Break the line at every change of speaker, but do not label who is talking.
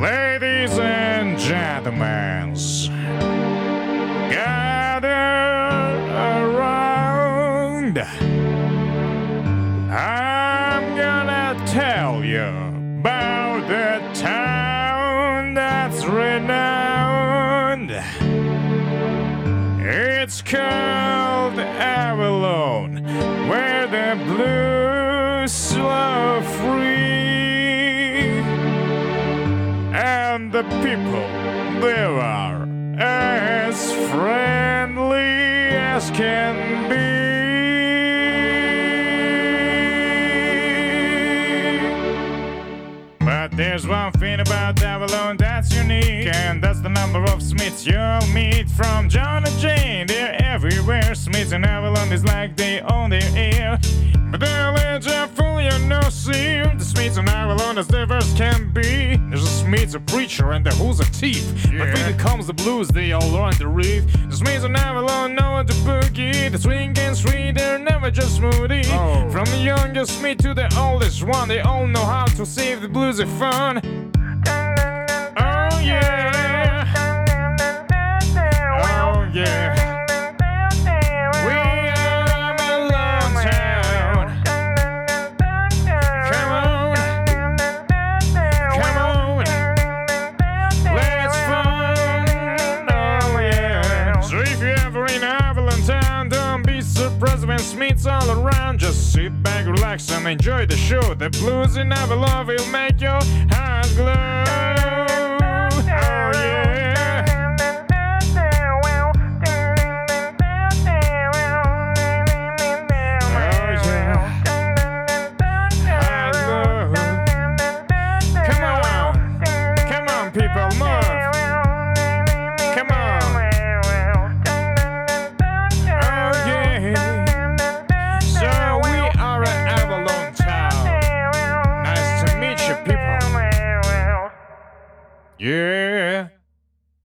Ladies and gentlemen, gather around. I'm gonna tell you about the town that's renowned. It's called Avalon, where the blues flow free and the people there are as friendly as can be. But there's one thing about Avalon that's unique, and that's the number of Smiths you'll meet from John and Jane. They're everywhere. Smiths and Avalon is like they own their ear. But see. The Smiths and Avalon as diverse can be. There's a Smiths, a preacher, and the who's a thief. But when it comes to blues, they all learn the reef. The Smiths and Avalon know how to boogie. The swing and sweet, they're never just smoothie. Oh. From the youngest Smith to the oldest one, they all know how to save the blues a fun. If you're ever in Avalon Town, don't be surprised when Smith's all around. Just sit back, relax, and enjoy the show. The blues in Avalon will make your Yeah.